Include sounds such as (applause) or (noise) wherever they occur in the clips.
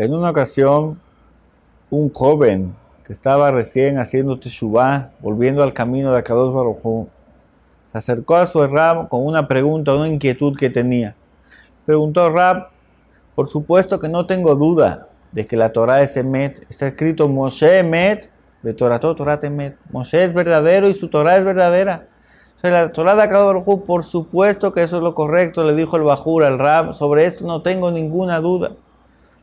En una ocasión, un joven que estaba recién haciendo teshuvah, volviendo al camino de Akadosh Baruj se acercó a su Rab con una pregunta, una inquietud que tenía. Preguntó Rab, por supuesto que no tengo duda de que la Torah es Emet. Está escrito Moshe Emet, de Torah, Torah Emet. Moshe es verdadero y su Torah es verdadera. la Torah de Akadosh Baruj por supuesto que eso es lo correcto, le dijo el Bajur al Rab. Sobre esto no tengo ninguna duda.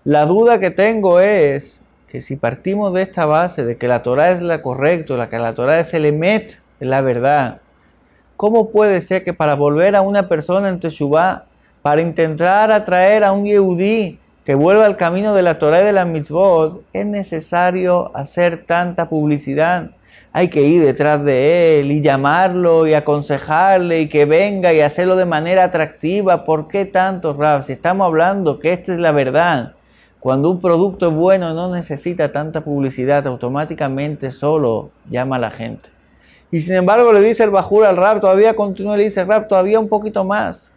La duda que tengo es que si partimos de esta base de que la Torah es la correcta, la que la Torah es el emet, la verdad, ¿cómo puede ser que para volver a una persona en Teshuvah, para intentar atraer a un Yehudí que vuelva al camino de la Torah y de la mitzvot, es necesario hacer tanta publicidad? Hay que ir detrás de él y llamarlo y aconsejarle y que venga y hacerlo de manera atractiva. ¿Por qué tanto? Si estamos hablando que esta es la verdad, cuando un producto es bueno no necesita tanta publicidad, automáticamente solo llama a la gente. Y sin embargo le dice el Bajur al rap, todavía continúa, le dice el rap, todavía un poquito más.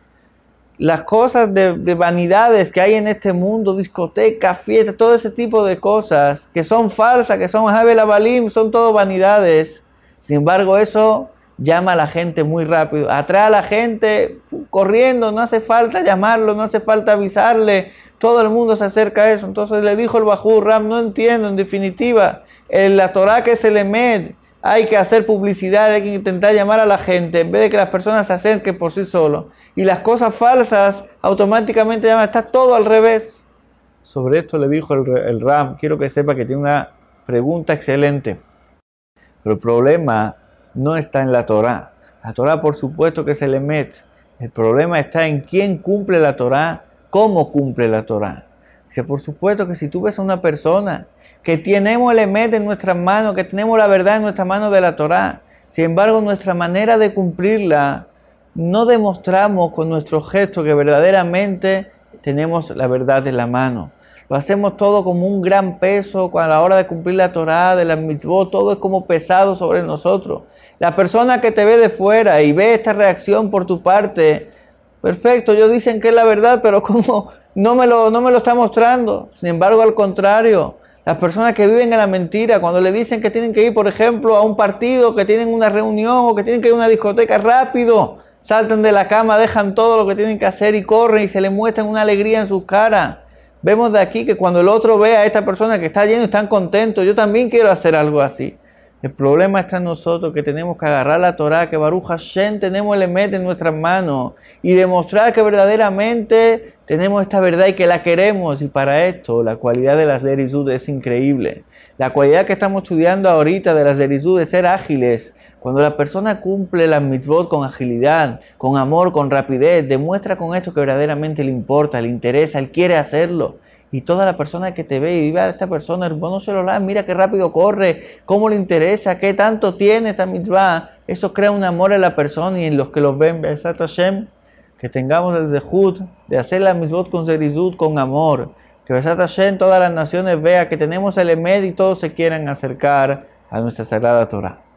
Las cosas de, vanidades que hay en este mundo, discotecas, fiestas, todo ese tipo de cosas que son falsas, que son Jabel Abalim, son todo vanidades. Sin embargo, eso llama a la gente muy rápido, atrae a la gente corriendo, no hace falta llamarlo, no hace falta avisarle, todo el mundo se acerca a eso. Entonces le dijo el Bajur Ram, no entiendo, en definitiva, en la Torah que se le med, hay que hacer publicidad, hay que intentar llamar a la gente, en vez de que las personas se acerquen por sí solos. Y las cosas falsas automáticamente llaman, está todo al revés. Sobre esto le dijo el, Ram, quiero que sepa que tiene una pregunta excelente. Pero el problema no está en la Torah. La Torah por supuesto que se le met. El problema está en quién cumple la Torah cómo cumple la Torah. Dice, por supuesto que si tú ves a una persona que tenemos el emet en nuestras manos, que tenemos la verdad en nuestras manos de la Torah, sin embargo nuestra manera de cumplirla no demostramos con nuestro gesto que verdaderamente tenemos la verdad en la mano. Lo hacemos todo como un gran peso, a la hora de cumplir la Torah, de la mitzvot, todo es como pesado sobre nosotros. La persona que te ve de fuera y ve esta reacción por tu parte, Perfecto, ellos dicen que es la verdad, pero (laughs) como no me lo, no me lo está mostrando. Sin embargo, al contrario, las personas que viven en la mentira, cuando le dicen que tienen que ir, por ejemplo, a un partido, que tienen una reunión o que tienen que ir a una discoteca rápido, saltan de la cama, dejan todo lo que tienen que hacer y corren y se les muestran una alegría en sus caras. Vemos de aquí que cuando el otro ve a esta persona que está lleno están contentos, yo también quiero hacer algo así. El problema está en nosotros que tenemos que agarrar la Torah, que Baruch Hashem tenemos el Emet en nuestras manos y demostrar que verdaderamente tenemos esta verdad y que la queremos. Y para esto la cualidad de las derizud es increíble. La cualidad que estamos estudiando ahorita de las derizud es ser ágiles. Cuando la persona cumple las mitzvot con agilidad, con amor, con rapidez, demuestra con esto que verdaderamente le importa, le interesa, él quiere hacerlo. Y toda la persona que te ve y diga a esta persona, hermano celular, mira qué rápido corre, cómo le interesa, qué tanto tiene esta mitzvah. Eso crea un amor en la persona y en los que los ven, Hashem, que tengamos el zehut de hacer la mitzvot con seritud, con amor. Que Besat Hashem, todas las naciones vea que tenemos el Emed y todos se quieran acercar a nuestra sagrada Torah.